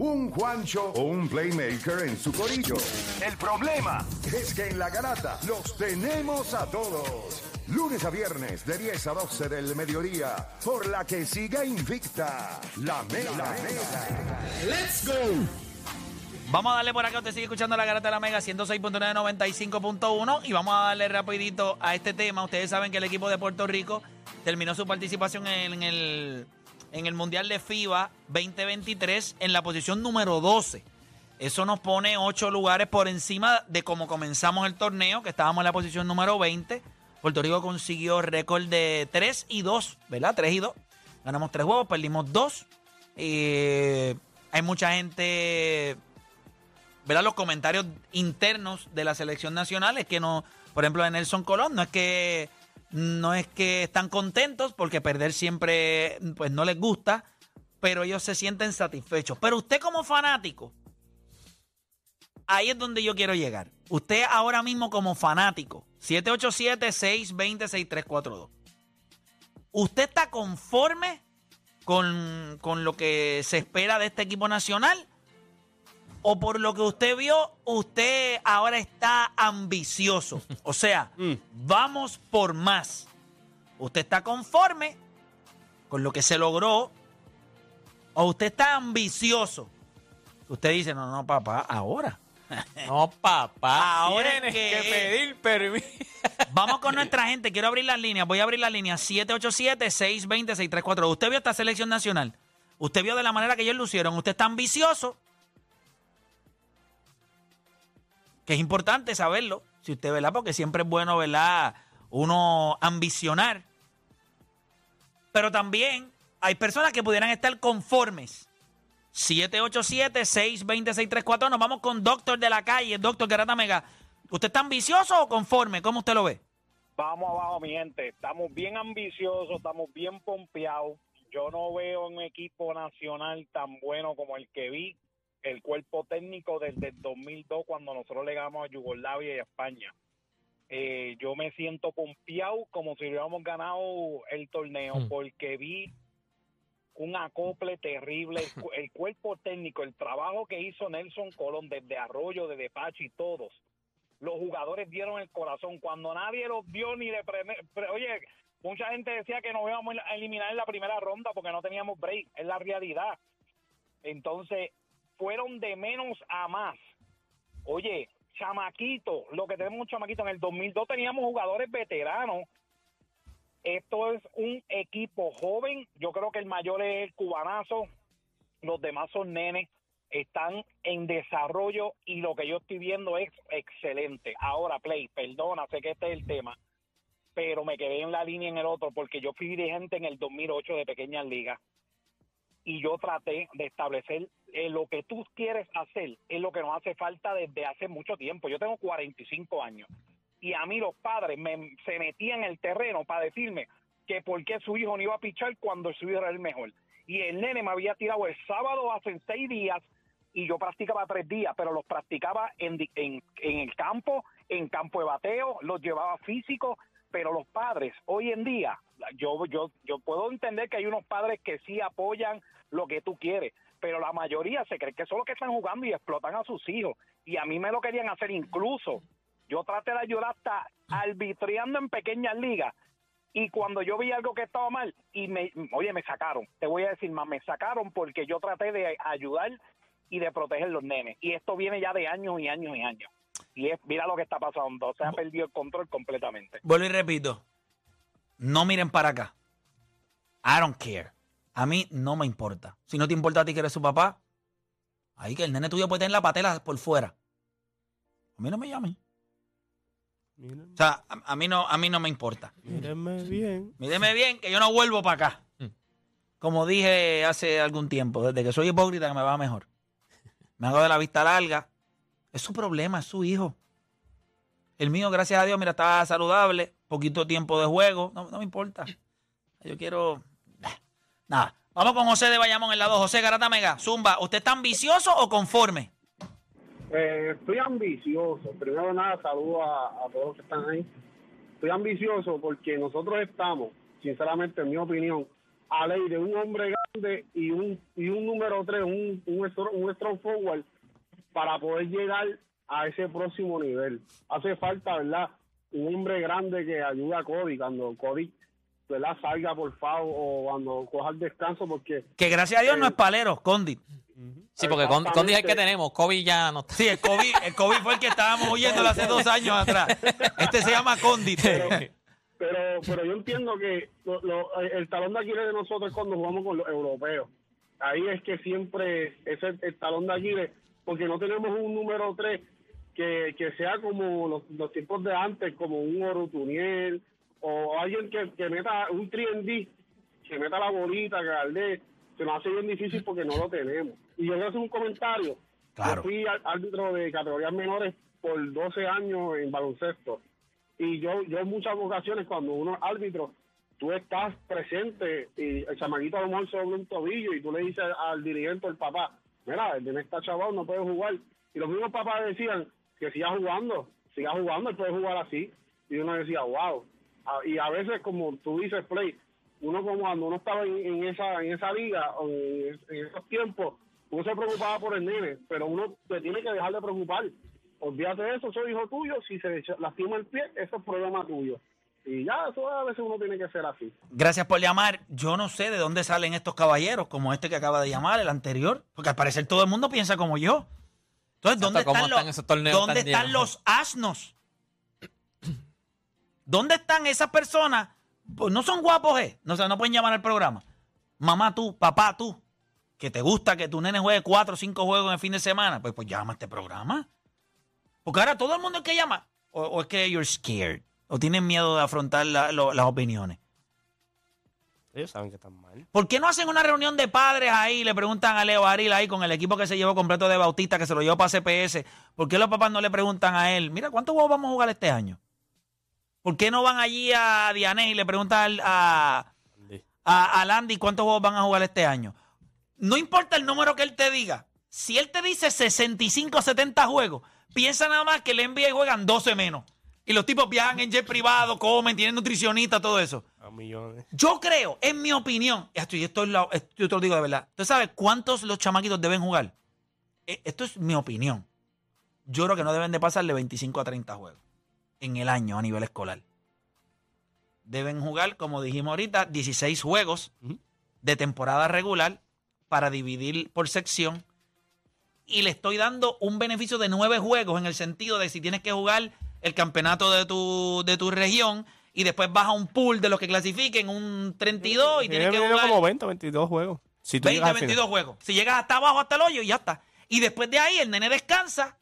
un Juancho o un Playmaker en su corillo. El problema es que en la garata los tenemos a todos. Lunes a viernes de 10 a 12 del mediodía, por la que siga invicta la Mega. ¡Let's go! Vamos a darle por acá, usted sigue escuchando la garata de la Mega 106.995.1 y vamos a darle rapidito a este tema. Ustedes saben que el equipo de Puerto Rico terminó su participación en el, en el Mundial de FIBA 2023 en la posición número 12. Eso nos pone ocho lugares por encima de cómo comenzamos el torneo, que estábamos en la posición número 20. Puerto Rico consiguió récord de 3 y 2, ¿verdad? 3 y 2. Ganamos 3 juegos, perdimos 2. Eh, hay mucha gente ¿verdad? Los comentarios internos de la selección nacional es que no, por ejemplo, de Nelson Colón, no es que no es que están contentos porque perder siempre pues no les gusta, pero ellos se sienten satisfechos. Pero usted como fanático, ahí es donde yo quiero llegar. Usted ahora mismo como fanático, 787-620-6342. ¿Usted está conforme con, con lo que se espera de este equipo nacional? O por lo que usted vio, usted ahora está ambicioso. O sea, vamos por más. Usted está conforme con lo que se logró o usted está ambicioso. Usted dice, no, no, papá, ahora. No, papá. Ahora tienes es que, que- pedir permiso. Vamos con nuestra gente. Quiero abrir las líneas. Voy a abrir las líneas 787-620-634. Usted vio esta selección nacional. Usted vio de la manera que ellos lucieron. Usted está ambicioso. Que es importante saberlo. Si usted, ¿verdad? Porque siempre es bueno, ¿verdad? Uno ambicionar. Pero también hay personas que pudieran estar conformes. 787-620-634. Nos vamos con Doctor de la calle, Doctor Garata Mega. ¿Usted está ambicioso o conforme? ¿Cómo usted lo ve? Vamos abajo, mi gente. Estamos bien ambiciosos, estamos bien pompeados. Yo no veo un equipo nacional tan bueno como el que vi, el cuerpo técnico desde el 2002 cuando nosotros le ganamos a Yugoslavia y a España. Eh, yo me siento pompeado como si hubiéramos ganado el torneo Hmm. porque vi un acople terrible, el, cu- el cuerpo técnico, el trabajo que hizo Nelson Colón desde Arroyo, desde Pachi, todos los jugadores dieron el corazón cuando nadie los vio ni de pre- pre- oye mucha gente decía que nos íbamos a eliminar en la primera ronda porque no teníamos break es la realidad entonces fueron de menos a más oye chamaquito lo que tenemos un chamaquito en el 2002 teníamos jugadores veteranos esto es un equipo joven yo creo que el mayor es el cubanazo los demás son nenes están en desarrollo y lo que yo estoy viendo es excelente. Ahora, Play, perdona, sé que este es el tema, pero me quedé en la línea en el otro porque yo fui dirigente en el 2008 de Pequeñas Ligas y yo traté de establecer eh, lo que tú quieres hacer, es lo que nos hace falta desde hace mucho tiempo. Yo tengo 45 años y a mí los padres me, se metían en el terreno para decirme que por qué su hijo no iba a pichar cuando su hijo era el mejor. Y el nene me había tirado el sábado hace seis días y yo practicaba tres días, pero los practicaba en, el campo, en campo de bateo, los llevaba físico, pero los padres hoy en día, yo, yo puedo entender que hay unos padres que sí apoyan lo que tú quieres, pero la mayoría se cree que son los que están jugando y explotan a sus hijos. Y a mí me lo querían hacer incluso. Yo traté de ayudar hasta arbitreando en pequeñas ligas. Y cuando yo vi algo que estaba mal, y me, oye, me sacaron, te voy a decir más, me sacaron porque yo traté de ayudar y de proteger los nenes. Y esto viene ya de años y años y años. Y es, mira lo que está pasando, se ha perdido el control completamente. Vuelvo y repito. No miren para acá. I don't care. A mí no me importa. Si no te importa a ti que eres su papá, ahí que el nene tuyo puede tener la patela por fuera. A mí no me llamen. Mírenme, O sea, a, a mí no, a mí no me importa. mírenme bien. Míreme bien que yo no vuelvo para acá. Como dije hace algún tiempo, desde que soy hipócrita que me va mejor. Me hago de la vista larga. Es su problema, es su hijo. El mío, gracias a Dios, mira, está saludable, poquito tiempo de juego, no, no me importa. Yo quiero... Vamos con José de Bayamón en la 2. José Garata Mega, Zumba, ¿usted está ambicioso o conforme? Eh, estoy ambicioso. Primero de nada, saludo a, todos los que están ahí. Estoy ambicioso porque nosotros estamos, sinceramente, en mi opinión, a ley de un hombre grande y un y un número 3, un, un, stro- un strong forward para poder llegar a ese próximo nivel. Hace falta, ¿verdad? Un hombre grande que ayude a Cody cuando Cody, ¿verdad? Salga por favor o cuando coja el descanso porque Que gracias a Dios no es palero, Condit. Sí, porque con, con dije que tenemos, Kobe ya no está. Sí, el COVID, el COVID fue el que estábamos oyendo hace dos años atrás. Este se llama Condit. pero pero yo entiendo que lo- lo- el talón de Aquiles de nosotros es cuando jugamos con los europeos. Ahí es que siempre es el, el talón de Aquiles, porque no tenemos un número 3 que, que sea como los, los tiempos de antes, como un Orutuniel o alguien que, que meta un 3D, que meta la bolita, que alde, se nos hace bien difícil porque no lo tenemos. Y yo voy a hacer un comentario. Claro. Yo fui árbitro de categorías menores por 12 años en baloncesto y yo yo en muchas ocasiones cuando uno es árbitro tú estás presente y el chamaquito a lo mejor dobla un tobillo y tú le dices al dirigente el papá mira el nene está chaval no puede jugar y los mismos papás decían que siga jugando siga jugando él puede jugar así y uno decía wow y a veces como tú dices play uno como cuando uno estaba en, en esa en esa liga o en, en esos tiempos uno se preocupaba por el nene pero uno se tiene que dejar de preocupar olvídate de eso, soy hijo tuyo, si se lastima el pie, eso es problema tuyo. Y ya, eso a veces uno tiene que ser así. Gracias por llamar. Yo no sé de dónde salen estos caballeros, como este que acaba de llamar, el anterior, porque al parecer todo el mundo piensa como yo. Entonces, ¿dónde Exacto, ¿cómo están, están los, esos torneos ¿dónde están los asnos? ¿Dónde están esas personas? Pues no son guapos, ¿eh? No, o sea, no pueden llamar al programa. Mamá tú, papá tú, que te gusta que tu nene juegue cuatro o cinco juegos en el fin de semana, pues, pues llama a este programa. Porque ahora todo el mundo es que llama, o, o es que you're scared, o tienen miedo de afrontar la- lo- las opiniones. Ellos saben que están mal. ¿Por qué no hacen una reunión de padres ahí y le preguntan a Leo Aril ahí con el equipo que se llevó completo de Bautista, que se lo llevó para CPS? ¿Por qué los papás no le preguntan a él, mira, ¿cuántos juegos vamos a jugar este año? ¿Por qué no van allí a Dianés y le preguntan al- a, a, a Landy cuántos juegos van a jugar este año? No importa el número que él te diga. Si él te dice 65 o 70 juegos, piensa nada más que el NBA juegan 12 menos. Y los tipos viajan en jet privado, comen, tienen nutricionista, todo eso. A millones. Yo creo, en mi opinión, esto, y esto es la- esto yo te lo digo de verdad. ¿Usted sabe cuántos los chamaquitos deben jugar? Eh, Esto es mi opinión. Yo creo que no deben de pasarle 25 a 30 juegos en el año a nivel escolar. Deben jugar, como dijimos ahorita, 16 juegos de temporada regular para dividir por sección. Y le estoy dando un beneficio de nueve juegos en el sentido de si tienes que jugar el campeonato de tu, de tu región y después vas a un pool de los que clasifiquen, un 32 y tienes que jugar como 20, 22 juegos. Si tú 20, llegas al final. 22 juegos. Si llegas hasta abajo, hasta el hoyo, y ya está. Y después de ahí, el nene descansa.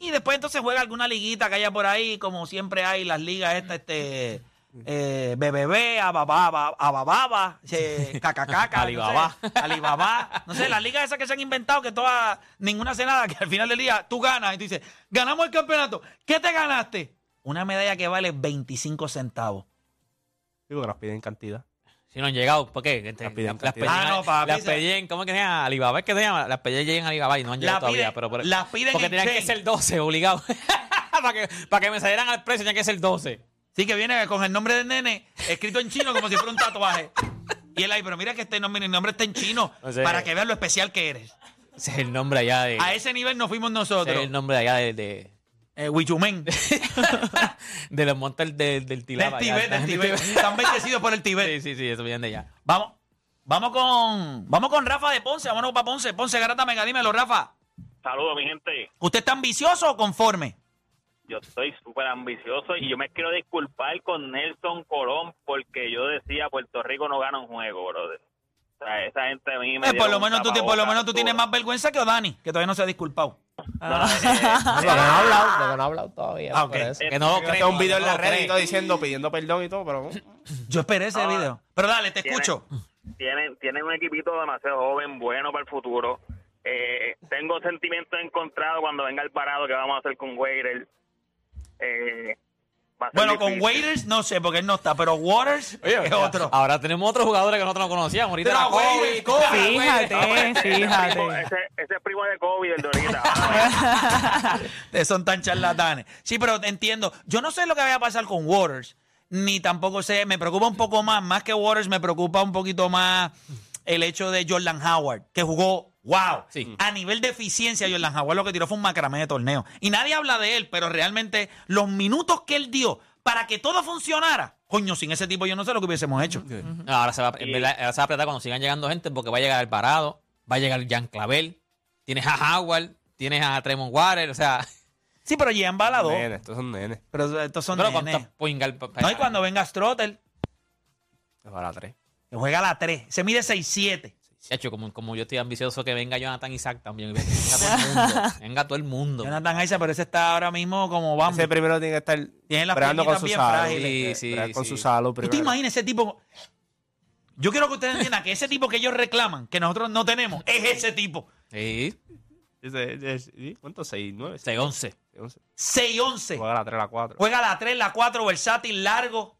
Y después entonces juega alguna liguita que haya por ahí, como siempre hay las ligas estas, este, eh, BBB, Abababa, Abababa, eh, Cacacaca, Alibaba. no sé, Alibaba. No sé, las ligas esas que se han inventado que todas, ninguna hace nada, que al final del día tú ganas y tú dices, ganamos el campeonato. ¿Qué te ganaste? Una medalla que vale 25 centavos. Digo que las piden en cantidad. Si no han llegado, ¿por qué? Las piden las, pedían- Ah, no, papi, las pedían- ¿cómo es que se llama? Alibaba, ¿es que se llama? Las pedían llegan a Alibaba y no han llegado La todavía. piden- pero, pero- las piden porque en tenían que ser 12, obligado. para, que, para que me salieran al precio tenían que ser 12. Sí, que viene con el nombre del nene escrito en chino como si fuera un tatuaje. Y él ahí, pero mira que este nombre, el nombre está en chino No para que veas lo especial que eres. Ese es el nombre allá de. A ese nivel nos fuimos ese nosotros. es el nombre allá de. de Eh, Huichumen. de los montes del, del Tilaba. Del. Tibet, del Tibet. Están bendecidos por el Tibet. Sí, sí, sí, eso viene de allá. Vamos, vamos con, vamos con Rafa de Ponce. Vámonos para Ponce. Ponce, Garata Mega, dímelo, Rafa. Saludos, mi gente. ¿Usted está ambicioso o conforme? Yo estoy súper ambicioso y yo me quiero disculpar con Nelson Colón porque yo decía Puerto Rico no gana un juego, brother. Sea, esa gente a mí me Eh, por lo menos tú, por lo menos tú tienes más vergüenza que Dani, que todavía no se ha disculpado. No, no, eh, que no ha hablado, de que no ha hablado todavía. Ah, ok. por eso. Eh, Que no. Tengo un video en la red y todo diciendo, pidiendo perdón y todo, pero... Yo esperé ese video. Pero dale, te escucho. tienen, tienen un equipito demasiado joven, bueno para el futuro. Eh, tengo sentimientos encontrados cuando venga el parado que vamos a hacer con Wader. Eh, Bueno, con difícil. Waiters no sé, porque él no está, pero Waters Oye, es otro. Ahora tenemos otros jugadores que nosotros no conocíamos. Ahorita Pero era Kobe, Kobe, Kobe, Fíjate. Primo- fíjate. ese, ese es primo de Kobe, el de ahorita. Ah, Son tan charlatanes. Sí, pero entiendo. Yo no sé lo que vaya a pasar con Waters, ni tampoco sé. Me preocupa un poco más, más que Waters, me preocupa un poquito más el hecho de Jordan Howard, que jugó, wow, Sí. a nivel de eficiencia, Jordan Howard lo que tiró fue un macramé de torneo. Y nadie habla de él, pero realmente los minutos que él dio para que todo funcionara, coño, sin ese tipo yo no sé lo que hubiésemos hecho. No, ahora, se va, en verdad, ahora se va a apretar cuando sigan llegando gente porque va a llegar Alvarado, va a llegar Jan Clavel, tienes a Howard, tienes a Tremont Water, o sea, Sí, pero llegan balados. Nenes, estos son nenes. Pero estos son pero nenes. pa- No, y cuando venga Strotter, Es para tres. que juega a la 3, se mide 6'7". De hecho, como, como yo estoy ambicioso que venga Jonathan Isaac también. Venga todo el mundo. Venga todo el mundo. Jonathan Isaac, pero ese está ahora mismo como vamos. Ese primero tiene que estar Tiene las bregando con su bien salud. Sí, sí, bregar con sí. su salud ¿Tú te primero. imaginas ese tipo? Yo quiero que ustedes entiendan que ese tipo que ellos reclaman, que nosotros no tenemos, es ese tipo. Sí, sí, ¿Cuánto? ¿Seis, nueve? 6-11. once. 6'11". Juega la 3, la 4. Juega la 3, la 4, versátil, largo.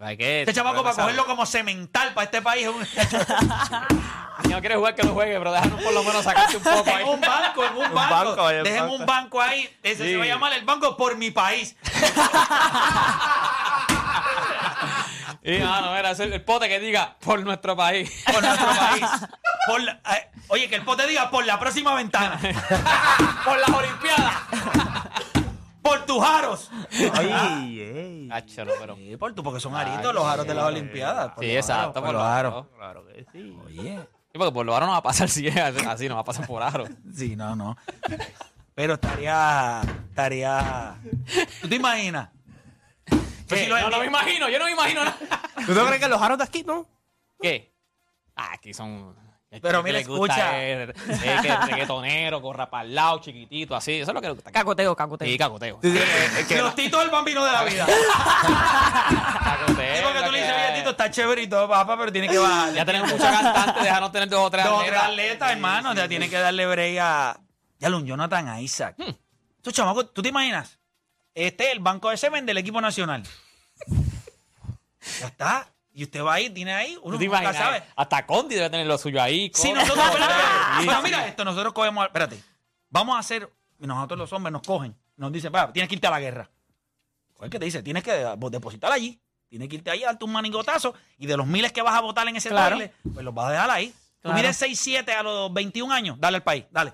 Hay que- Este chamaco para cogerlo como cemental para este país. es un- Si no quieres jugar, que no juegue, pero déjanos por lo menos sacarte un poco ahí. en un banco, en un Un banco. Dejen un banco ahí. Ese Sí. se va a llamar el banco por mi país. Y no, no, era el pote que diga por nuestro país. Por nuestro país. Por la- eh, oye, que el pote diga por la próxima ventana. por las Olimpiadas. Por tus aros. Ay. Hacho, no, pero. Sí, por tu, porque son aritos los aros de las Olimpiadas. por Sí, los exacto, aros, por por los los aros. aros. Claro que sí. Oye. Sí, porque por lo aro no va a pasar si es así, no va a pasar por aro. Sí, no, no. Pero estaría. Estaría. ¿Tú te imaginas? Pues ¿Qué? si lo no, no me imagino, yo no me imagino nada. ¿Tú no crees que los aros de aquí, no? ¿Qué? Ah, aquí son. Pero lo que mira, escucha. Es, es que el reggaetonero, corra para el lado, chiquitito, así. Eso es lo que le gusta. Cacoteo, cacoteo. Sí, cacoteo. Sí, sí, es que Los titos del bambino de la vida. Cacoteo, Sí, porque tú le que dices, oye, Tito, está chévere y todo, papá, pero tiene que bajar. Ya tenemos muchos cantantes, déjanos tener dos o tres Dos o tres atletas. atletas, hermano. Ya tiene que darle break a. Ya un Jonathan a Isaac. Hmm. Estos chamacos, ¿tú te imaginas? Este es el banco de semen del equipo nacional. ya está. Y usted va ahí, tiene ahí, uno ¿Tú nunca imaginas? sabe. Hasta Condi debe tener lo suyo ahí. Si nosotros, espérate, Sí, pero mira esto, nosotros cogemos, espérate, vamos a hacer, y nosotros los hombres nos cogen, nos dicen, pa, tienes que irte a la guerra. ¿Cuál que te dice? Tienes que depositar allí, tienes que irte ahí a darte un manigotazo, y de los miles que vas a votar en ese Claro. baile, pues los vas a dejar ahí. Tú Claro. mides 6'7 a los 21 años, dale al país, dale.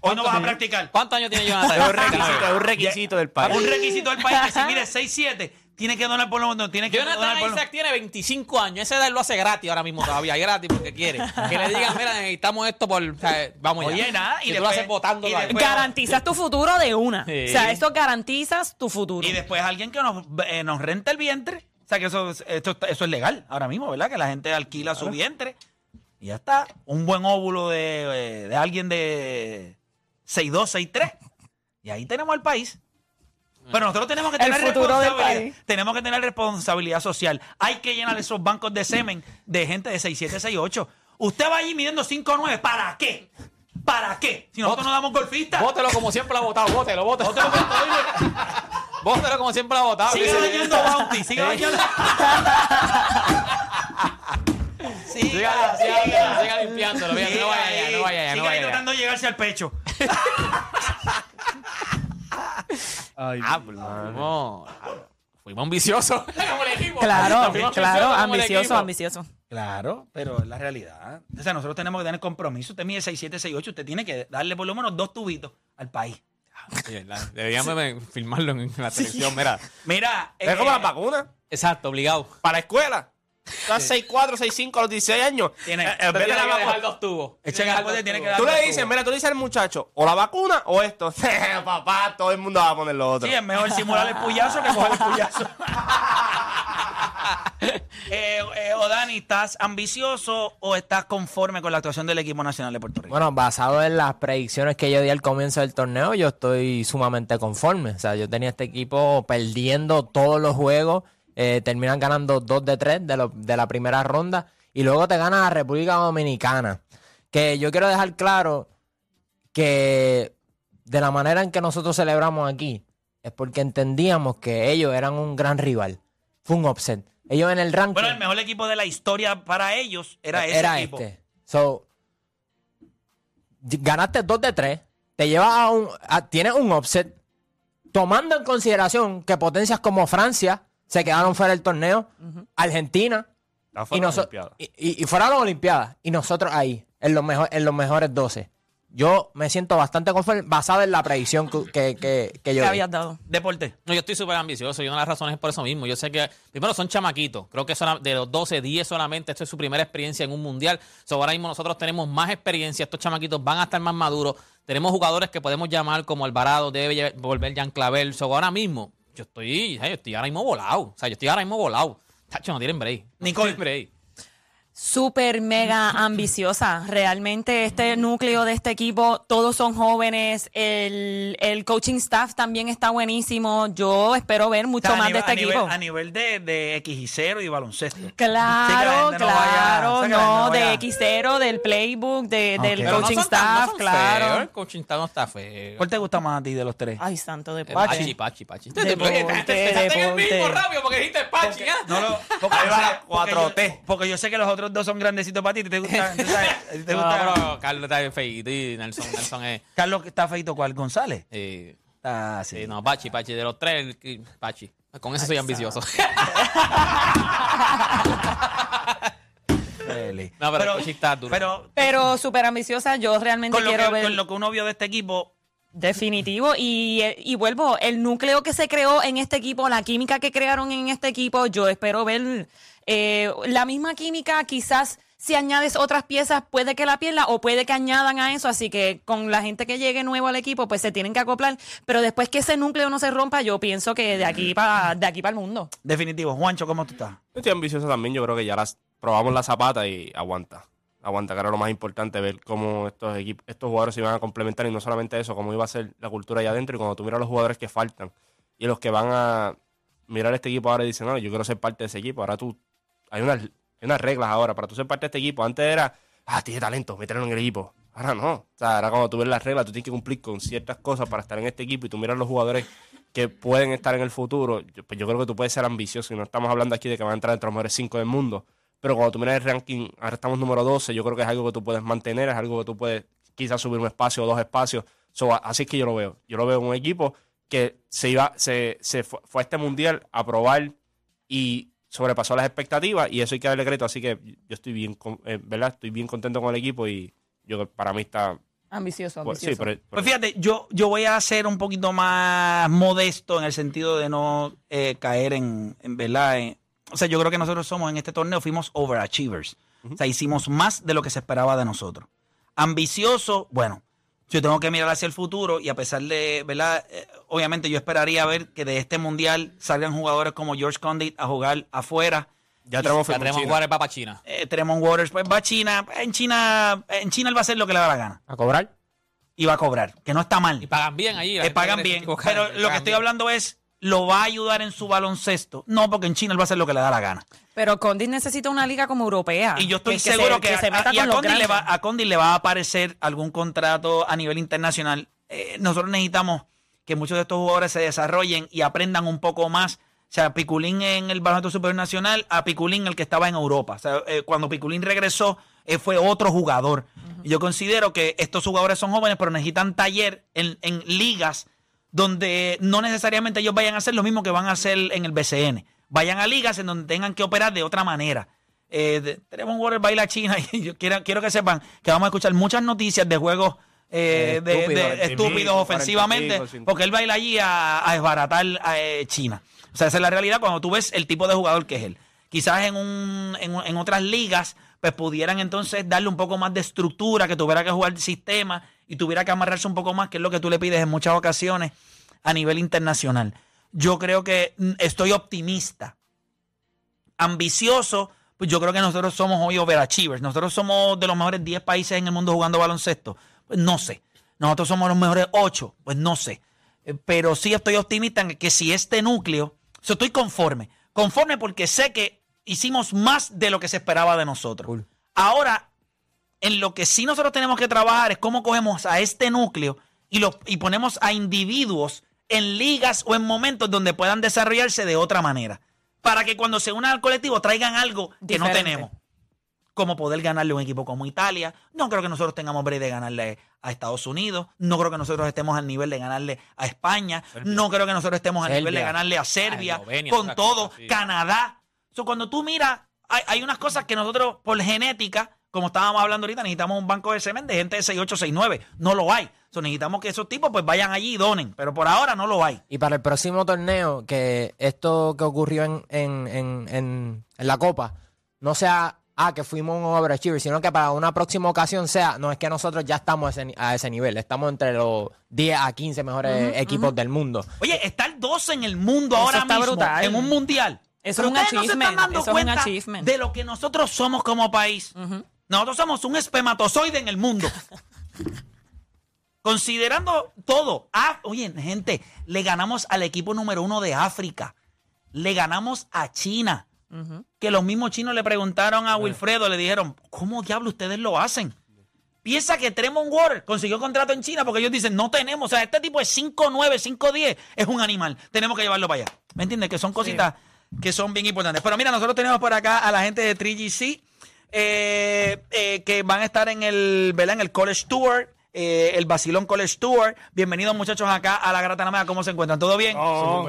Hoy no vas a practicar. ¿Cuántos años tiene Jonathan? es un requisito, es un requisito del país. Un requisito del país que si mide 6'7, tiene que donar por lo menos, tiene que donar Jonathan por lo Isaac tiene 25 años. Esa edad él lo hace gratis ahora mismo todavía. Gratis porque quiere. Que le digan, mira, necesitamos esto por... o sea, vamos ya. Oye, nada, y Que tú lo después- haces votando y después- Garantizas tu futuro de una. Sí. O sea, esto garantizas tu futuro. Y después alguien que nos, eh, nos renta el vientre. O sea, que eso, es- esto, eso es legal ahora mismo, ¿verdad? Que la gente alquila su vientre. Y ya está. Un buen óvulo de, eh, de alguien de 6'2, 6'3. Y ahí tenemos al país. Pero nosotros tenemos que El tener futuro del responsabilidad. país. Tenemos que tener responsabilidad social. Hay que llenar esos bancos de semen de gente de 6'7, 6'8. Usted va allí midiendo 5'9. ¿Para qué? ¿Para qué? Si nosotros no damos golfistas. Bótelo como siempre lo ha votado. Bótelo, bótelo. Bótelo con todo y- Bótelo como siempre lo ha votado. Sigue Dice- dañando Bounty, sigue dañando. Siga, Siga, siga, siga limpiándolo. Siga no vaya allá, no vaya allá, no siga ahí vaya allá. tratando de llegarse al pecho. Ah, pues fuimos, fuimos ambiciosos como el equipo. Claro, claro, ambicioso, ambicioso. Claro, pero es la realidad. O sea, nosotros tenemos que tener compromiso. Usted mide 6'7, 6'8, usted tiene que darle por lo menos dos tubitos al país. Sí, verdad. Deberíamos de filmarlo en la televisión, mira. Mira, Es eh, como las vacunas. Exacto, obligado. Para la escuela. Estás 6'4, 6'5 a los 16 años. Tiene- Eh, tiene la que dejar dos tubos. Echen Dejar al poder, dos tiene que tubos. dar- Tú le dos dices, tubos. mira, tú le dices al muchacho, o la vacuna o esto. Papá, todo el mundo va a poner lo otro. sí, es mejor simular el puyazo que coger el puyazo. eh, eh, Odani, ¿estás ambicioso o estás conforme con la actuación del equipo nacional de Puerto Rico? Bueno, basado en las predicciones que yo di al comienzo del torneo, yo estoy sumamente conforme. O sea, yo tenía este equipo perdiendo todos los juegos, eh, terminan ganando dos de tres de, lo- de la primera ronda y luego te gana la República Dominicana. Que yo quiero dejar claro que de la manera en que nosotros celebramos aquí es porque entendíamos que ellos eran un gran rival. Fue un upset. Ellos en el ranking Bueno, el mejor equipo de la historia para ellos era ese era equipo. este. So, ganaste 2 de 3, te llevas a un. a- tienes un offset, tomando en consideración que potencias como Francia se quedaron fuera del torneo, Argentina Y, fuera de las y, y- y fuera de las Olimpiadas. Y nosotros ahí, en los, mejor, en los mejores 12. Yo me siento bastante conforme basado en la predicción que, que, que- que yo habías dado. Deporte. No, yo estoy súper ambicioso y una de las razones es por eso mismo. Yo sé que, primero, son chamaquitos. Creo que sola- de los 12, 10 solamente, esto es su primera experiencia en un mundial. So, ahora mismo nosotros tenemos más experiencia, estos chamaquitos van a estar más maduros. Tenemos jugadores que podemos llamar como Alvarado, debe volver Jan Clavel. So, ahora mismo, yo estoy, yo estoy ahora mismo volado. O sea, yo estoy ahora mismo volado. Tacho, no tienen break. No Nicole. tienen break. Súper mega ambiciosa. Realmente este núcleo de este equipo, todos son jóvenes. El, el coaching staff también está buenísimo. Yo espero ver mucho O sea, a más nivel- de este a nivel, equipo. A nivel de, de X y cero y baloncesto. Sí, Claro, no vaya- claro, sí, la gente no, no de vaya- X0, del playbook, de, del Pero no coaching no staff, claro. El coaching staff no está feo. ¿Cuál te gusta más a ti de los tres? Ay, santo de Pachi, Pachi, Pachi. Pensaste en el mismo rápido porque dijiste Pachi, ¿ah? No, lo, porque, Ahí va yo sé- la porque 4T. yo- porque yo sé que los otros dos son grandecitos para ti. ¿Te gusta? ¿Te, sabes? ¿Te No, gusta? pero Carlos está bien feíto y Nelson, Nelson es... Carlos está feito, ¿cuál? ¿González? eh, Ah, sí. Sí, no, Pachi, Pachi, de los tres, el Pachi. Con eso soy ambicioso. Feli. No, pero coaching está duro. Pero Pero súper ambiciosa, yo realmente con lo, quiero que, ver. con lo que uno vio de este equipo, Definitivo. Y, eh, y vuelvo, el núcleo que se creó en este equipo, la química que crearon en este equipo, yo espero ver eh, la misma química, quizás si añades otras piezas puede que la pierda o puede que añadan a eso, así que con la gente que llegue nuevo al equipo pues se tienen que acoplar, pero después que ese núcleo no se rompa, yo pienso que de aquí para de aquí para el mundo. definitivo. Juancho, ¿cómo tú estás? Yo estoy ambicioso también. Yo creo que ya las probamos la zapata y aguanta. Aguanta, que era lo más importante, ver cómo estos equipos, estos jugadores se iban a complementar y no solamente eso, cómo iba a ser la cultura allá adentro. Y cuando tú miras los jugadores que faltan y los que van a mirar este equipo ahora y dicen, no, yo quiero ser parte de ese equipo. Ahora tú, hay unas, hay unas reglas ahora para tú ser parte de este equipo. Antes era, ah, tiene talento, mételo en el equipo. Ahora no. O sea, ahora cuando tú ves las reglas, tú tienes que cumplir con ciertas cosas para estar en este equipo y tú miras los jugadores que pueden estar en el futuro. Yo, pues yo creo que tú puedes ser ambicioso y no estamos hablando aquí de que van a entrar entre los mejores 5 del mundo. Pero cuando tú miras el ranking, ahora estamos número 12, yo creo que es algo que tú puedes mantener, es algo que tú puedes quizás subir un espacio o dos espacios. So, así es que yo lo veo. Yo lo veo un equipo que se iba, se, se fue, fue a este mundial a probar y sobrepasó las expectativas y eso hay que darle crédito. Así que yo estoy bien, con- eh, ¿verdad? Estoy bien contento con el equipo y yo para mí está. Ambicioso, ambicioso. sí, pero, Pues fíjate, yo, yo voy a ser un poquito más modesto en el sentido de no eh, caer en, en verdad. en- o sea, yo creo que nosotros somos en este torneo, fuimos overachievers. O sea, hicimos más de lo que se esperaba de nosotros. Ambicioso, bueno, yo tengo que mirar hacia el futuro y a pesar de, ¿verdad? Eh, obviamente yo esperaría ver que de este mundial salgan jugadores como George Condit a jugar afuera. ya tenemos China. jugadores para China. Eh, Tremont Waters pues va a China. En China, en China él va a hacer lo que le da la gana ¿A cobrar? y va a cobrar, que no está mal. Y pagan bien allí. Le gente pagan bien. Pero lo que estoy hablando es, ¿lo va a ayudar en su baloncesto? No, porque en China él va a hacer lo que le da la gana. Pero Condit necesita una liga como europea. Y yo estoy se- seguro que, se a, meta y a Condit le va, a Condit le va a aparecer algún contrato a nivel internacional. Eh, nosotros necesitamos que muchos de estos jugadores se desarrollen y aprendan un poco más. O sea, Piculín en el baloncesto superior nacional, a Piculín el que estaba en Europa. O sea, eh, cuando Piculín regresó, eh, fue otro jugador. Yo considero que estos jugadores son jóvenes, pero necesitan taller en, en ligas donde no necesariamente ellos vayan a hacer lo mismo que van a hacer en el BCN. Vayan a ligas en donde tengan que operar de otra manera. Eh, de- tenemos un Water baila China y yo quiero, quiero que sepan que vamos a escuchar muchas noticias de juegos eh, Eh, de- de- estúpidos, estúpidos, 20.000, ofensivamente, 45, porque él baila allí a, a desbaratar a eh, China. O sea, esa es la realidad cuando tú ves el tipo de jugador que es él. Quizás en, un, en, en otras ligas, pues pudieran entonces darle un poco más de estructura, que tuviera que jugar sistema y tuviera que amarrarse un poco más, que es lo que tú le pides en muchas ocasiones a nivel internacional. Yo creo que mm, estoy optimista. Ambicioso, pues yo creo que nosotros somos hoy overachievers. Nosotros somos de los mejores 10 países en el mundo jugando baloncesto. Pues no sé. Nosotros somos los mejores 8, pues no sé. Eh, Pero sí estoy optimista en que si este núcleo, o sea, estoy conforme. Conforme porque sé que hicimos más de lo que se esperaba de nosotros. Ahora, en lo que sí nosotros tenemos que trabajar es cómo cogemos a este núcleo y, lo, y ponemos a individuos en ligas o en momentos donde puedan desarrollarse de otra manera. Para que cuando se unan al colectivo traigan algo que no tenemos. Como poder ganarle a un equipo como Italia. No creo que nosotros tengamos break de ganarle a Estados Unidos. No creo que nosotros estemos al nivel de ganarle a España. No creo que nosotros estemos al nivel de ganarle a Serbia. A Eslovenia, con todo. cosa, sí. Canadá. So, cuando tú miras hay, hay unas cosas que nosotros, por genética, como estábamos hablando ahorita, necesitamos un banco de semen de gente de 68, 69. No lo hay. So, necesitamos que esos tipos pues vayan allí y donen. Pero por ahora no lo hay. Y para el próximo torneo, que esto que ocurrió en, en, en, en, en la Copa, no sea, ah, que fuimos un overachiever, sino que para una próxima ocasión sea, no es que nosotros ya estamos a ese, ni- a ese nivel, estamos entre los 10 a 15 mejores equipos del mundo. Oye, estar 12 en el mundo Eso ahora está mismo, brutal. en un mundial. Eso Pero es un ustedes no se están achievement, dando eso es un cuenta achievement. de lo que nosotros somos como país. Nosotros somos un espermatozoide en el mundo. Considerando todo. Ah, oye, gente, le ganamos al equipo número uno de África. Le ganamos a China. Que los mismos chinos le preguntaron a Wilfredo, le dijeron, ¿cómo diablo ustedes lo hacen? Piensa que Tremont Water consiguió contrato en China porque ellos dicen, no tenemos, o sea, este tipo es 5'9, 5'10, es un animal, tenemos que llevarlo para allá. ¿Me entiendes? Que son cositas que son bien importantes. Pero mira, nosotros tenemos por acá a la gente de 3GC eh, eh, que van a estar en el, ¿verdad? En el College Tour, eh, el Basilón College Tour. Bienvenidos muchachos acá a la Grata Namea, ¿cómo se encuentran? ¿Todo bien? No,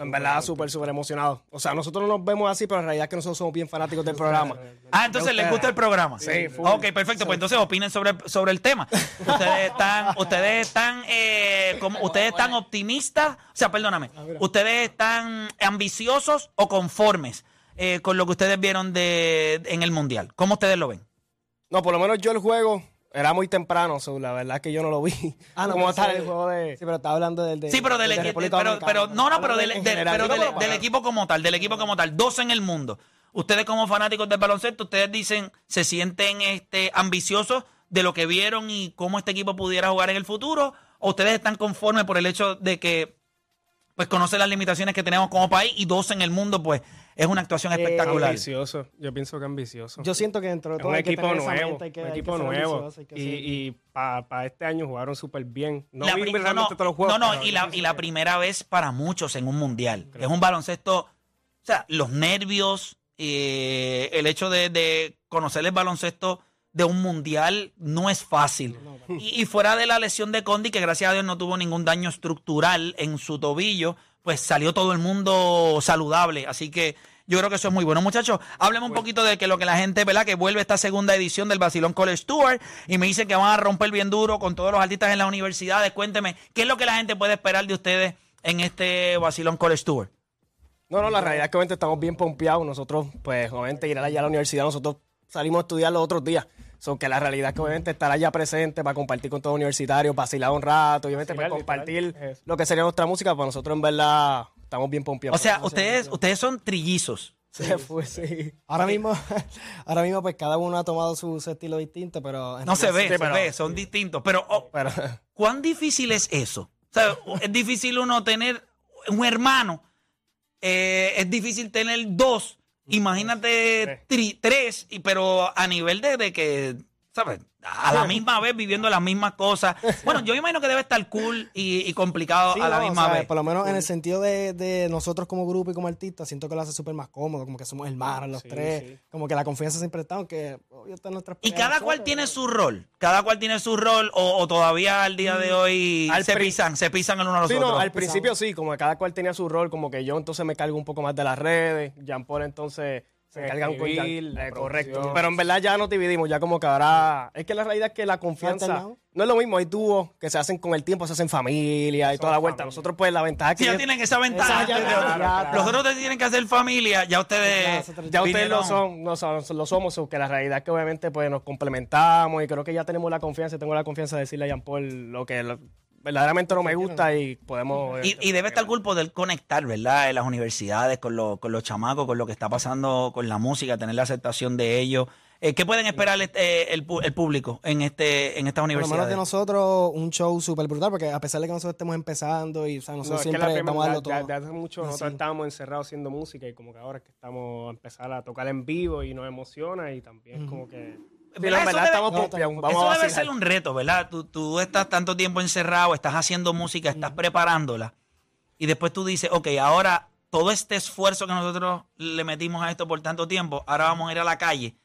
en verdad, súper, súper emocionado. O sea, nosotros no nos vemos así, pero en realidad es que nosotros somos bien fanáticos del programa. Ah, entonces les gusta el programa. Sí, full. Ok, perfecto. Pues entonces opinen sobre, sobre el tema. Ustedes están, ustedes están, eh, como, ustedes están optimistas, o sea, perdóname, ustedes están ambiciosos o conformes eh, con lo que ustedes vieron de, en el mundial. ¿Cómo ustedes lo ven? No, por lo menos yo el juego era muy temprano, so, la verdad es que yo no lo vi. Ah, no, Como pero tal, ese- el juego de... Sí, pero está hablando del de. Sí, pero del, de equi- República pero, no, no, pero del, pero del equipo como tal, del equipo como tal, dos en el mundo. Ustedes como fanáticos del baloncesto, ustedes dicen, se sienten este ambiciosos de lo que vieron y cómo este equipo pudiera jugar en el futuro, o ustedes están conformes por el hecho de que pues conocen las limitaciones que tenemos como país y dos en el mundo, pues es una actuación espectacular. Ambicioso, yo pienso que ambicioso. Yo siento que dentro de es todo un hay que equipo tener esa nuevo, mente, hay que- un que equipo nuevo. que Y, y para este año jugaron súper bien. No La vi no, realmente no, todos los juegos. no, no, y la, y la que- primera vez para muchos en un mundial. Es un baloncesto, o sea, los nervios, eh, el hecho de, de conocer el baloncesto de un mundial no es fácil. Y, y fuera de la lesión de Condi, que gracias a Dios no tuvo ningún daño estructural en su tobillo, pues salió todo el mundo saludable. Así que yo creo que eso es muy bueno. Muchachos, hablemos un poquito de que lo que la gente, ¿verdad? Que vuelve esta segunda edición del Basilón College Tour y me dicen que van a romper bien duro con todos los artistas en las universidades. Cuénteme, ¿qué es lo que la gente puede esperar de ustedes en este Basilón College Tour? No, no, la realidad es que obviamente estamos bien pompeados. Nosotros, pues, obviamente, ir allá a la universidad, nosotros salimos a estudiar los otros días. So que la realidad es que obviamente estar allá presente para compartir con todos los universitarios, vacilar un rato, obviamente para compartir lo que sería nuestra música, para nosotros en verdad estamos bien pompeados. O sea, ustedes, ustedes son trillizos. Sí, pues sí. Ahora mismo, ahora mismo, pues cada uno ha tomado su, su estilo distinto, pero. No se ve, Sí, se pero- ve, son distintos. Pero, oh, Pero, ¿cuán difícil es eso? O sea, es difícil uno tener un hermano, eh, es difícil tener dos, imagínate tri- tres, y, pero a nivel de, de que, ¿sabes? A la misma vez viviendo las mismas cosas. Bueno, yo imagino que debe estar cool y, y complicado Sí, a la no, o misma sea, vez. Por lo menos en el sentido de, de nosotros como grupo y como artistas, siento que lo hace súper más cómodo, como que somos hermanos los Sí, tres, sí. como que la confianza siempre está, aunque obvio está en nuestras Y cada cual tiene su rol. Cada cual tiene su rol o, o todavía al día de hoy Al se pisan, se pisan el uno a los Sí, no, otros. al principio sí, como que cada cual tenía su rol, como que yo entonces me cargo un poco más de las redes, Jean Paul entonces se Escribir, Jean- la eh, correcto. Pero en verdad ya nos dividimos, ya como que ahora es que la realidad es que la confianza no es lo mismo, hay dúos que se hacen con el tiempo, se hacen familia y toda la vuelta. Nosotros pues la ventaja es que Si ya ya, tienen esa ventaja. Esa ya- los otros tienen que hacer familia, ya ustedes. Ya, ustedes lo son, no son- lo somos, so que la realidad es que obviamente pues nos complementamos y creo que ya tenemos la confianza, tengo la confianza de decirle a Jean Paul lo que lo- verdaderamente no me gusta y podemos... Y, y debe estar cool poder conectar, ¿verdad? En las universidades, con, los- con los chamacos, con lo que está pasando con la música, tener la aceptación de ellos. Eh, ¿Qué pueden esperar este, el, pu- el público en este en estas Por lo menos universidades? de nosotros, un show súper brutal, porque a pesar de que nosotros estemos empezando y o sea, No, nosotros es que siempre la primera- vamos a darlo ya- todo. hace mucho nosotros Sí. estábamos encerrados haciendo música y como que ahora es que estamos a empezar a tocar en vivo y nos emociona y también como que... Sí, ¿Verdad? en Eso debe- No, vamos Eso ser un reto, ¿verdad? Tú, tú estás tanto tiempo encerrado, estás haciendo música, estás preparándola y después tú dices, ok, ahora todo este esfuerzo que nosotros le metimos a esto por tanto tiempo, ahora vamos a ir a la calle.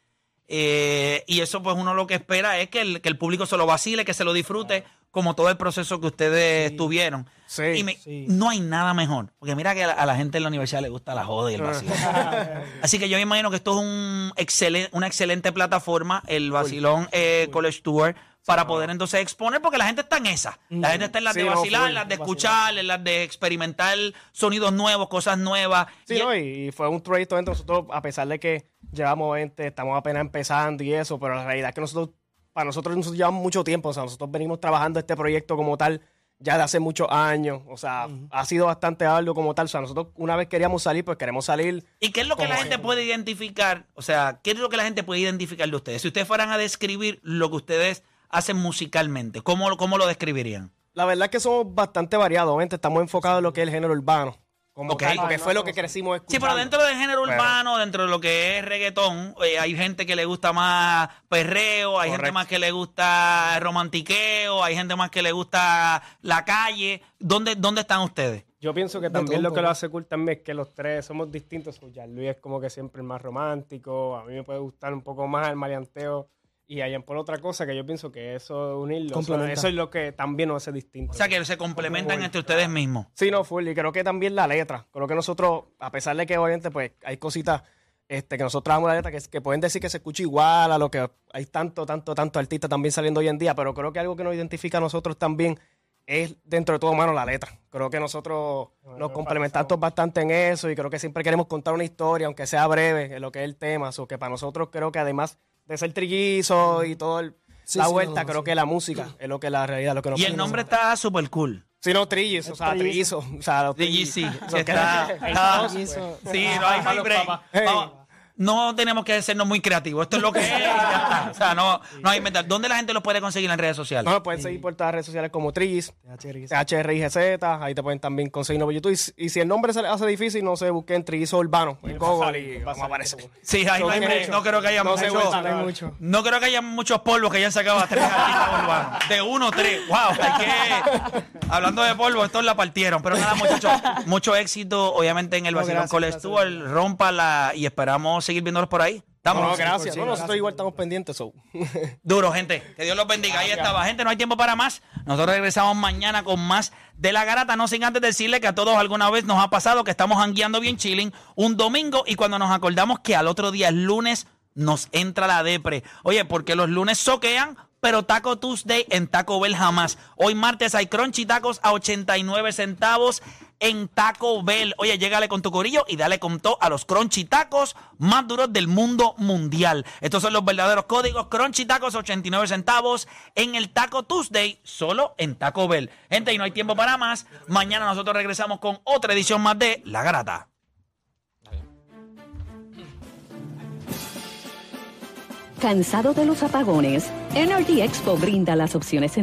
Eh, y eso pues uno lo que espera es que el, que el público se lo vacile, que se lo disfrute como todo el proceso que ustedes tuvieron. Sí, y me- sí. no hay nada mejor. Porque mira que a la, a la gente en la universidad le gusta la joda y el vacilón. Así que yo me imagino que esto es un excelen- una excelente plataforma, el Vacilón eh, College Tour, para poder entonces exponer, porque la gente está en esa. La gente está en las de vacilar, en las de escuchar, en las de experimentar sonidos nuevos, cosas nuevas. Sí, Y- ¿no? y, fue un proyecto entre nosotros, a pesar de que llevamos 20, estamos apenas empezando y eso, pero la realidad es que nosotros, para nosotros nos llevamos mucho tiempo, o sea, nosotros venimos trabajando este proyecto como tal ya de hace muchos años, o sea, ha sido bastante algo como tal, o sea, nosotros una vez queríamos salir, pues queremos salir ¿Y qué es lo que la gente puede identificar? O sea, ¿qué es lo que la gente puede identificar de ustedes? Si ustedes fueran a describir lo que ustedes hacen musicalmente, ¿cómo, lo- cómo lo describirían? La verdad es que somos bastante variados, obviamente estamos enfocados en lo que es el género urbano. Como Ok. tal, porque fue lo que crecimos Sí, escuchando. pero dentro del género Pero- urbano, dentro de lo que es reggaetón, eh, hay gente que le gusta más perreo, hay gente más que le gusta romantiqueo, hay gente más que le gusta la calle. ¿Dónde, dónde están ustedes? Yo pienso que también lo que lo hace cool también es que los tres somos distintos. Luis es como que siempre el más romántico, a mí me puede gustar un poco más el maleanteo y Ayan por otra cosa que yo pienso que eso unirlo, eso, es lo que también nos hace distintos. O sea, que se complementan entre ustedes mismos. Sí, no, full. Y creo que también la letra. Creo que nosotros, a pesar de que obviamente pues hay cositas este, que nosotros trabajamos la letra que, que pueden decir que se escucha igual a lo que hay tanto, tanto, tanto artistas también saliendo hoy en día, pero creo que algo que nos identifica a nosotros también es dentro de todo, mano, la letra. Creo que nosotros nos complementamos bastante en eso y creo que siempre queremos contar una historia, aunque sea breve, en lo que es el tema. O que para nosotros creo que además de ser trillizo y todo el- Sí, la sí, vuelta, no, no, creo sí. que la música es lo que es la realidad, lo que nos Y el nombre nosotros. está súper cool. Sí, no, trillizo, o sea, trillizo. O sea, Sí, está- Sí, no hay break. Hey. Vamos, no tenemos que hacernos muy creativos. Esto es lo que es. y ya está. O sea, no, no hay inventar. ¿Dónde la gente los puede conseguir en redes sociales? No, pueden seguir por todas las redes sociales como THRIZ. HRIGZ, ahí te pueden también conseguirnos por YouTube. Y, si- y si el nombre se les hace difícil, no se busquen Trillizo Urbano en Google y vamos a aparecer. Sí, ahí no, hay no creo que haya No se mucho- No mucho. No creo que haya muchos polvos que hayan sacado a tres artistas urbanos. De uno, tres. Wow, hay que. Hablando de polvo, estos la partieron. Pero nada, muchachos, mucho éxito, obviamente, en el gracias, College. Tour. Rómpala y esperamos seguir viéndolos por ahí. No, Estamos no, gracias. sí, No, nosotros gracias. igual estamos pendientes. So. Duro, gente. Que Dios los bendiga. Ahí estaba, gente. No hay tiempo para más. Nosotros regresamos mañana con más de la garata. No sin antes decirle que a todos alguna vez nos ha pasado que estamos hangueando bien chilling un domingo y cuando nos acordamos que al otro día, el lunes, nos entra la depre. Oye, porque los lunes soquean, pero Taco Tuesday en Taco Bell jamás. Hoy martes hay crunchy tacos a 89 centavos en Taco Bell. Oye, llégale con tu corillo y dale con todo a los crunchy tacos más duros del mundo mundial. Estos son los verdaderos códigos crunchy tacos 89 centavos en el Taco Tuesday, solo en Taco Bell. Gente, y no hay tiempo para más. Mañana nosotros regresamos con otra edición más de La Garata. ¿Cansado de los apagones? NRD Expo brinda las opciones